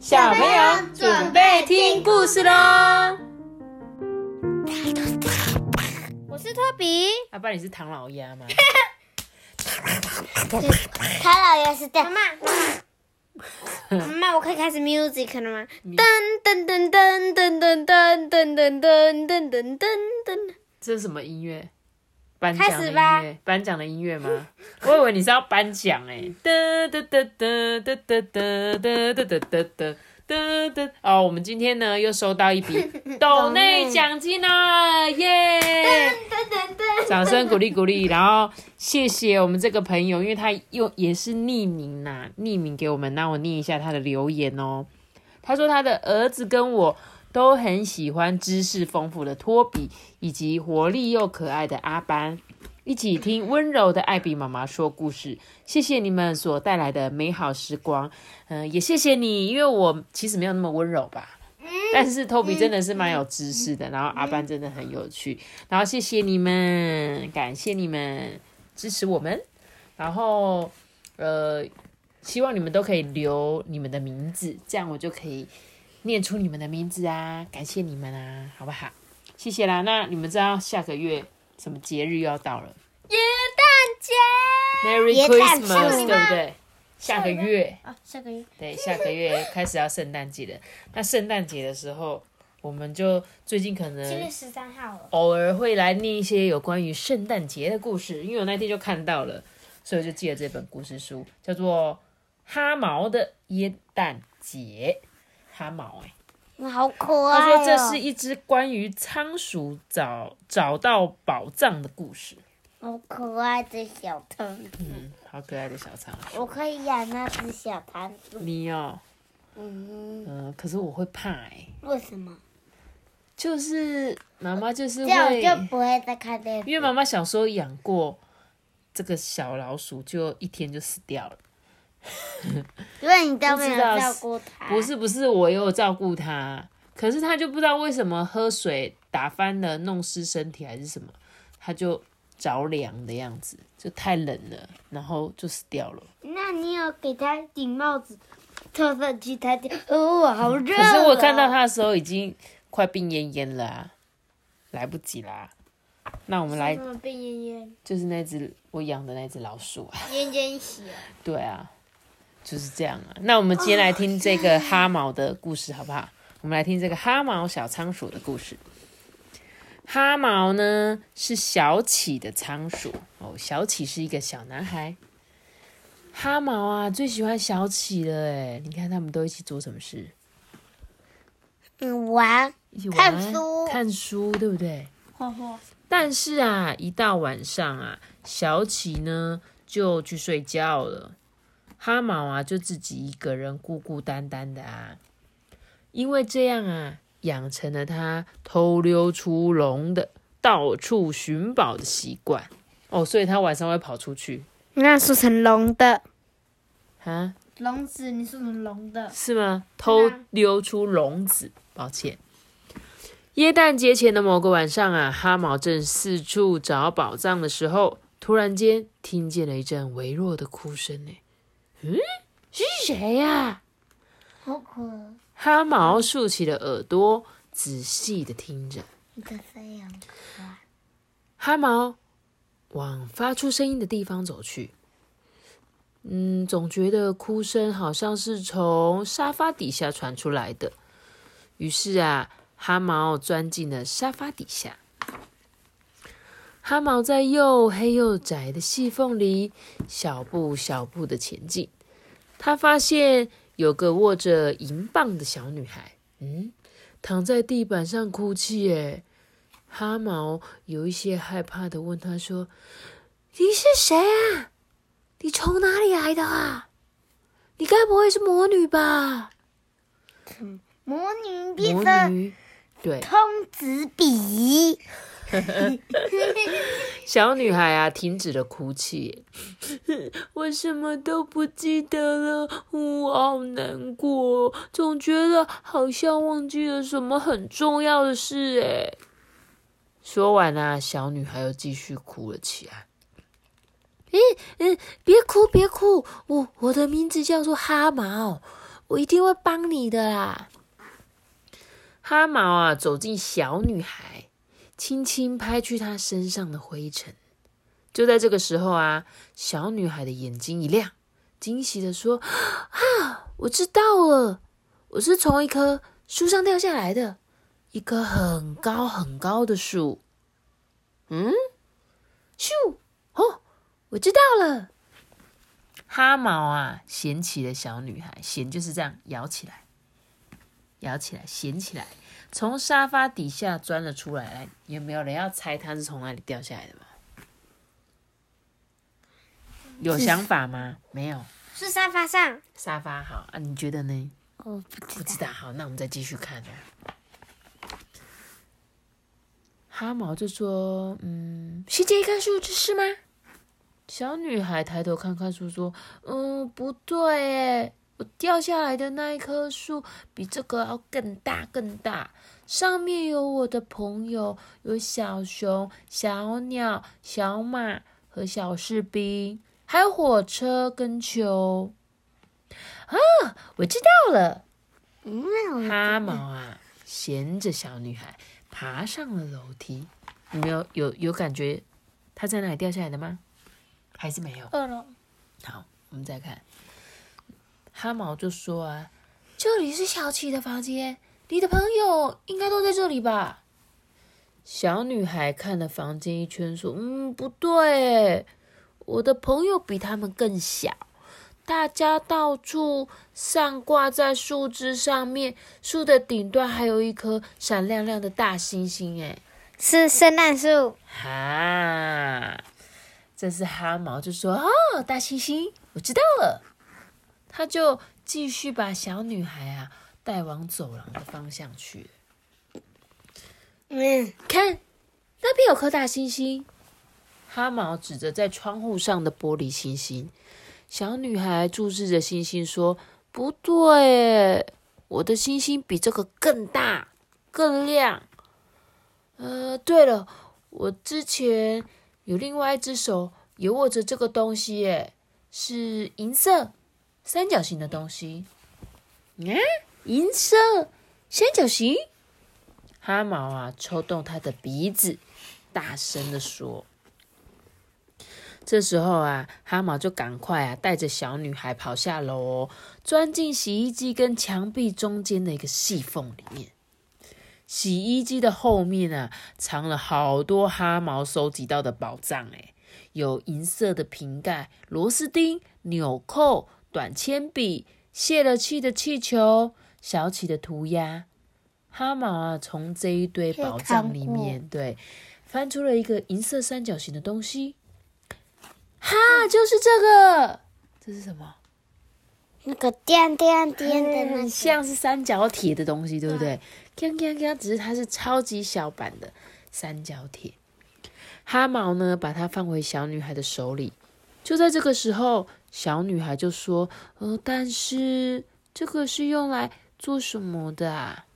小朋友准备听故事喽。我是托比，阿爸，你是唐老鸭吗？唐老爷是的妈样，妈，妈妈，我可以开始 music 了吗？噔噔噔噔噔噔噔噔噔噔噔噔噔噔。这是什么音乐？颁奖的音开始吧乐？颁奖的音乐吗？我以为你是要颁奖哎。哒哒哒哒哒哒哒哒哒哒哒哒哒哒。哦，我们今天呢又收到一笔 斗内奖金啦，耶！掌声鼓励鼓励，然后谢谢我们这个朋友，因为他又也是匿名呐、匿名给我们，那我念一下他的留言哦。他说他的儿子跟我都很喜欢知识丰富的托比，以及活力又可爱的阿班，一起听温柔的艾比妈妈说故事。谢谢你们所带来的美好时光，嗯、也谢谢你，因为我其实没有那么温柔吧。但是托比真的是蛮有知识的，然后阿班真的很有趣，然后谢谢你们，感谢你们支持我们，然后呃，希望你们都可以留你们的名字，这样我就可以念出你们的名字啊，感谢你们啊，好不好？谢谢啦。那你们知道下个月什么节日又要到了元旦节，？Merry Christmas，节对不对？下个月，啊，下个月对，下个月开始要圣诞节了。那圣诞节的时候，我们就最近可能七月能十三号了。偶尔会来念一些有关于圣诞节的故事，因为我那天就看到了，所以我就借了这本故事书，叫做《哈毛的耶诞节》。哈毛、欸，好可爱、哦。他说这是一只关于仓鼠找找到宝藏的故事。好可爱的小仓鼠，嗯，好可爱的小仓鼠。我可以养那只小仓鼠。你哦，嗯，嗯、可是我会怕哎、为什么？就是妈妈就是这样就不会再看电视。因为妈妈小时候养过这个小老鼠，就一天就死掉了。因为你都没有照顾他。不是不是，我有照顾他，可是他就不知道为什么喝水打翻了，弄湿身体还是什么，他就着凉的样子，就太冷了，然后就死掉了。那你有给他顶帽子，特上去他就哦，我好热、可是我看到。他的时候已经快病恹恹了、啊，来不及啦。那我们来什，么病恹恹？就是那只我养的那只老鼠啊，恹恹血。对啊，就是这样啊。那我们今天来听这个哈毛的故事好不好？我们来听这个哈毛小仓鼠的故事。哈毛呢是小启的仓鼠哦，小启是一个小男孩。哈毛啊最喜欢小启了哎，你看他们都一起做什么事？嗯，玩一起玩看书看书，对不对？画画。但是啊，一到晚上啊，小启呢就去睡觉了，哈毛啊就自己一个人孤孤单单的啊。因为这样啊，养成了他偷溜出笼的、到处寻宝的习惯。哦，所以他晚上会跑出去那说成龙的啊？笼子，你说成龙的。是吗？偷溜出笼子，抱歉。耶诞节前的某个晚上啊，哈毛正四处找宝藏的时候，突然间听见了一阵微弱的哭声。呢，嗯，是谁呀、好可爱。哈毛竖起了耳朵，仔细的听着。你的声音可爱。哈毛往发出声音的地方走去。嗯，总觉得哭声好像是从沙发底下传出来的。于是啊，哈毛钻进了沙发底下。哈毛在又黑又窄的细缝里小步小步的前进。他发现有个握着银棒的小女孩，嗯，躺在地板上哭泣。耶。哈毛有一些害怕的问他说：“你是谁啊？你从哪里来的啊？你该不会是魔女吧？”魔女变魔成，对，通子笔。小女孩啊，停止了哭泣。我什么都不记得了，我好难过，总觉得好像忘记了什么很重要的事。哎，说完啊，小女孩又继续哭了起来。嗯嗯，别哭别哭，我我的名字叫做哈毛，我一定会帮你的啦。哈毛啊，走进小女孩，轻轻拍去她身上的灰尘。就在这个时候啊，小女孩的眼睛一亮，惊喜的说：“ 啊，我知道了，我是从一棵树上掉下来的，一棵很高很高的树。”嗯，咻，哦，我知道了。哈毛啊，捡起了小女孩，捡就是这样摇起来，摇起来，捡起来，从沙发底下钻了出来。来，有没有人要猜它是从哪里掉下来的吗？有想法吗？没有。是沙发上。沙发好啊，你觉得呢？我不知道。好，那我们再继续看啊。哈毛就说：“嗯，是这棵树是吗？”小女孩抬头看看树，说：“嗯，不对，诶，我掉下来的那一棵树比这个要更大更大，上面有我的朋友，有小熊、小鸟、小马和小士兵。”还有火车跟球啊！我知道了。哈毛啊，衔着小女孩爬上了楼梯。你没有有有感觉她在哪里掉下来的吗？还是没有？二楼。好，我们再看。哈毛就说啊：“这里是小七的房间，你的朋友应该都在这里吧？”小女孩看了房间一圈，说：“嗯，不对。”我的朋友比他们更小，大家到处上挂在树枝上面，树的顶端还有一颗闪亮亮的大星星，哎，是圣诞树。哈，这是哈毛就说：“哦，大星星，我知道了。”他就继续把小女孩啊带往走廊的方向去。嗯，看，那边有颗大星星。哈毛指着在窗户上的玻璃星星，小女孩注视着星星说：“不对，我的星星比这个更大、更亮。呃，对了，我之前有另外一只手也握着这个东西，耶，是银色三角形的东西。啊，银色三角形。”哈毛啊，抽动他的鼻子，大声的说。这时候啊，哈毛就赶快啊，带着小女孩跑下楼，钻进洗衣机跟墙壁中间的一个细缝里面。洗衣机的后面啊，藏了好多哈毛收集到的宝藏，诶有银色的瓶盖、螺丝钉、纽扣、短铅笔、泄了气的气球、小企的涂鸦。哈毛啊，从这一堆宝藏里面，对，翻出了一个银色三角形的东西。哈，就是这个，这是什么？那个颠颠颠的，那像是三角铁的东西，对不对？锵锵锵，只是它是超级小版的三角铁。哈毛呢，把它放回小女孩的手里。就在这个时候，小女孩就说：“呃，但是这个是用来做什么的啊？”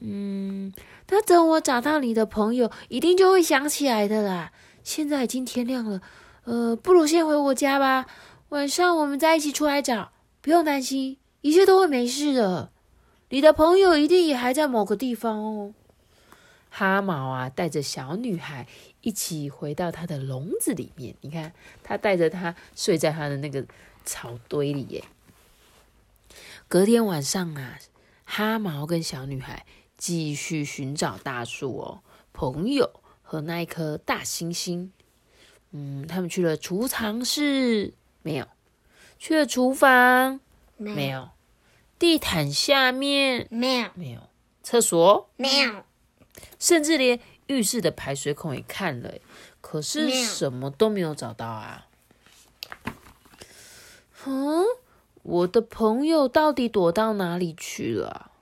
嗯，那等我找到你的朋友，一定就会想起来的啦。现在已经天亮了，呃，不如先回我家吧。晚上我们再一起出来找，不用担心，一切都会没事的。你的朋友一定也还在某个地方哦。哈毛啊，带着小女孩一起回到他的笼子里面。你看，他带着她睡在他的那个草堆里耶。隔天晚上啊，哈毛跟小女孩继续寻找大树哦，朋友。和那一颗大星星，嗯，他们去了储藏室，没有；去了厨房，没有；地毯下面，没有；没有；厕所，没有；甚至连浴室的排水孔也看了，可是什么都没有找到啊！嗯，我的朋友到底躲到哪里去了？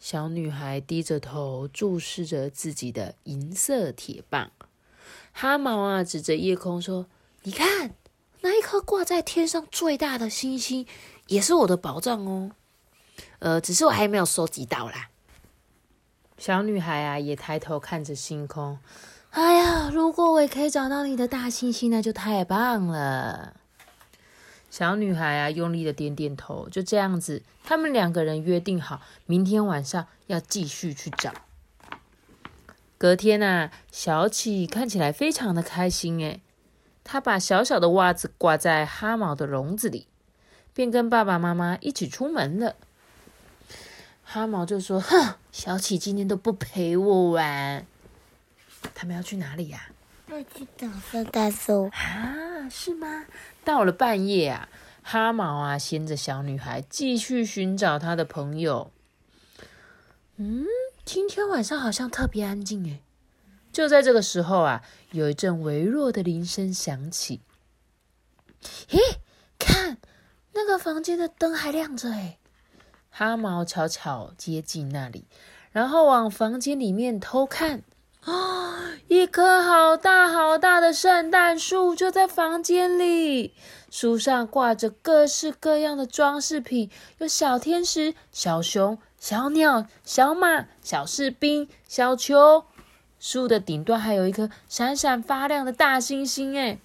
小女孩低着头注视着自己的银色铁棒，哈毛啊指着夜空说：“你看，那一颗挂在天上最大的星星，也是我的宝藏哦。呃，只是我还没有收集到啦。”小女孩啊也抬头看着星空，哎呀，如果我也可以找到你的大星星，那就太棒了。小女孩啊，用力的点点头。就这样子，他们两个人约定好，明天晚上要继续去找。隔天啊，小启看起来非常的开心诶，他把小小的袜子挂在哈毛的笼子里，便跟爸爸妈妈一起出门了。哈毛就说：“哼，小启今天都不陪我玩。他们要去哪里呀、要去找圣诞树。啊，是吗？到了半夜啊，哈毛啊牵着小女孩继续寻找他的朋友。嗯，今天晚上好像特别安静诶。就在这个时候啊，有一阵微弱的铃声响起。咦，看那个房间的灯还亮着诶。哈毛悄悄接近那里，然后往房间里面偷看。哦，一棵好大好大的圣诞树就在房间里，树上挂着各式各样的装饰品，有小天使、小熊、小鸟、小马、小士兵、小球。树的顶端还有一颗闪闪发亮的大星星，哎，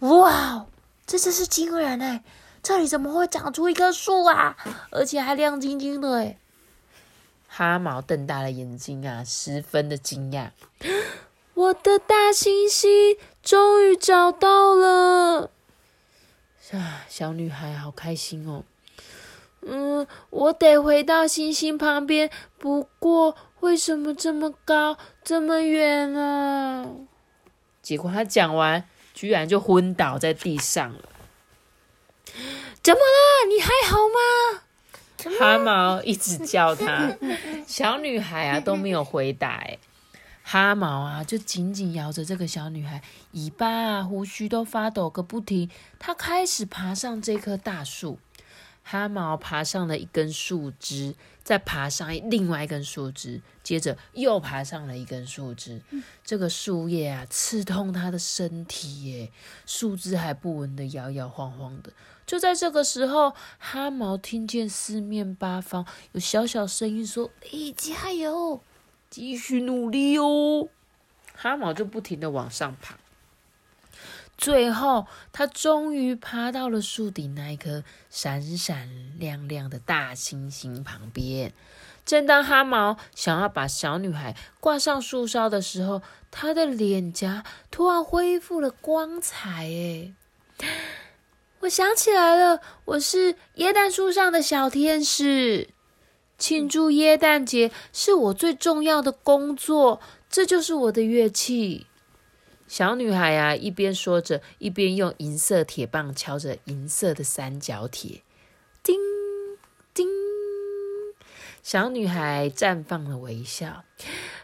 哇，这真是惊人哎！这里怎么会长出一棵树啊？而且还亮晶晶的诶！哈毛瞪大了眼睛啊，十分的惊讶。我的大星星终于找到了！啊，小女孩好开心哦。嗯，我得回到星星旁边，不过为什么这么高，这么远啊？结果他讲完，居然就昏倒在地上了。怎么了？你还好吗？哈毛一直叫她，小女孩啊都没有回答。哎，哈毛啊就紧紧摇着这个小女孩，尾巴啊胡须都发抖个不停。他开始爬上这棵大树。哈毛爬上了一根树枝，再爬上另外一根树枝，接着又爬上了一根树枝。这个树叶啊，刺痛他的身体耶，树枝还不稳的摇摇晃晃的。就在这个时候，哈毛听见四面八方有小小声音说：“诶，加油，继续努力哦！”哈毛就不停的往上爬。最后，他终于爬到了树顶那一颗闪闪亮亮的大星星旁边。正当哈毛想要把小女孩挂上树梢的时候，她的脸颊突然恢复了光彩。哎，我想起来了，我是椰蛋树上的小天使。庆祝椰蛋节是我最重要的工作，这就是我的乐器。小女孩啊，一边说着，一边用银色铁棒敲着银色的三角铁，叮叮。小女孩绽放了微笑，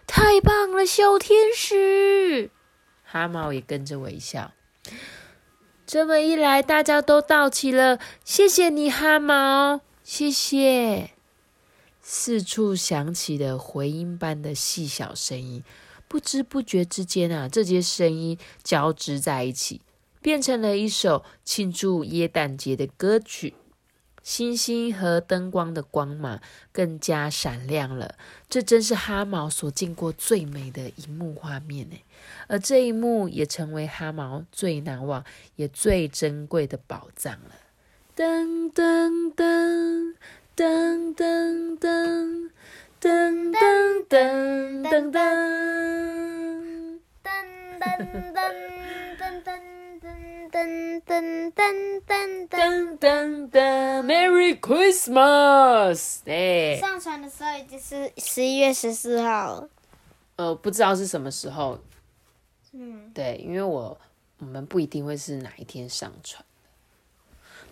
太棒了，小天使！哈毛也跟着微笑。这么一来，大家都到齐了。谢谢你，哈毛，谢谢。四处响起的回音般的细小声音。不知不觉之间啊，这些声音交织在一起，变成了一首庆祝耶诞节的歌曲。星星和灯光的光芒更加闪亮了，这真是哈毛所见过最美的一幕画面呢。而这一幕也成为哈毛最难忘也最珍贵的宝藏了。噔噔噔噔噔噔。噔噔噔噔噔，噔噔噔噔噔噔噔噔噔噔噔噔，Merry Christmas！哎，上传的时候已经是十一月十四号了。呃，不知道是什么时候。嗯，对，因为我我们不一定会是哪一天上传。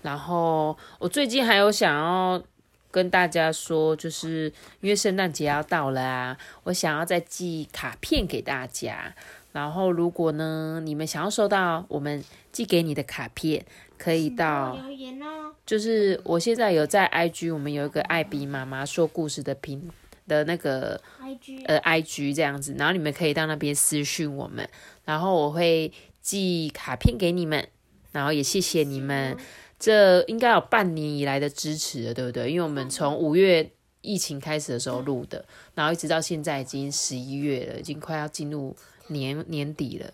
然后我最近还有想要。跟大家说，就是因为圣诞节要到了啊，我想要再寄卡片给大家。然后，如果呢，你们想要收到我们寄给你的卡片，可以到留言哦。就是我现在有在 IG，我们有一个艾比妈妈说故事的频的那个 IG 呃 IG 这样子，然后你们可以到那边私讯我们，然后我会寄卡片给你们，然后也谢谢你们。这应该有半年以来的支持了，对不对？因为我们从五月疫情开始的时候录的，然后一直到现在已经十一月了，已经快要进入年年底了，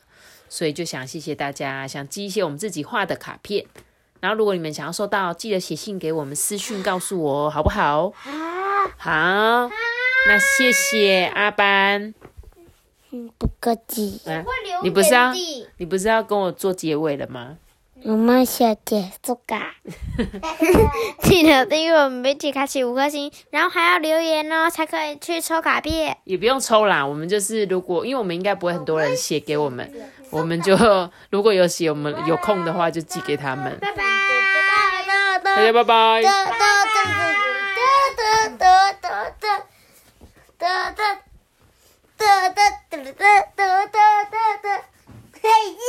所以就想谢谢大家，想寄一些我们自己画的卡片，然后如果你们想要收到，记得写信给我们私讯告诉我哦，好不好？好，那谢谢阿班。嗯，不客气。你不是要你不是要跟我做结尾了吗？我们小结束噶。记得订阅我们媒体开启五颗星，然后还要留言哦，才可以去抽卡片。也不用抽啦，我们就是如果，因为我们应该不会很多人写给我们，我们就如果有写，我们有空的话就寄给他们。拜拜。大家拜拜。哒哒哒哒哒哒哒哒哒哒哒，嘿耶！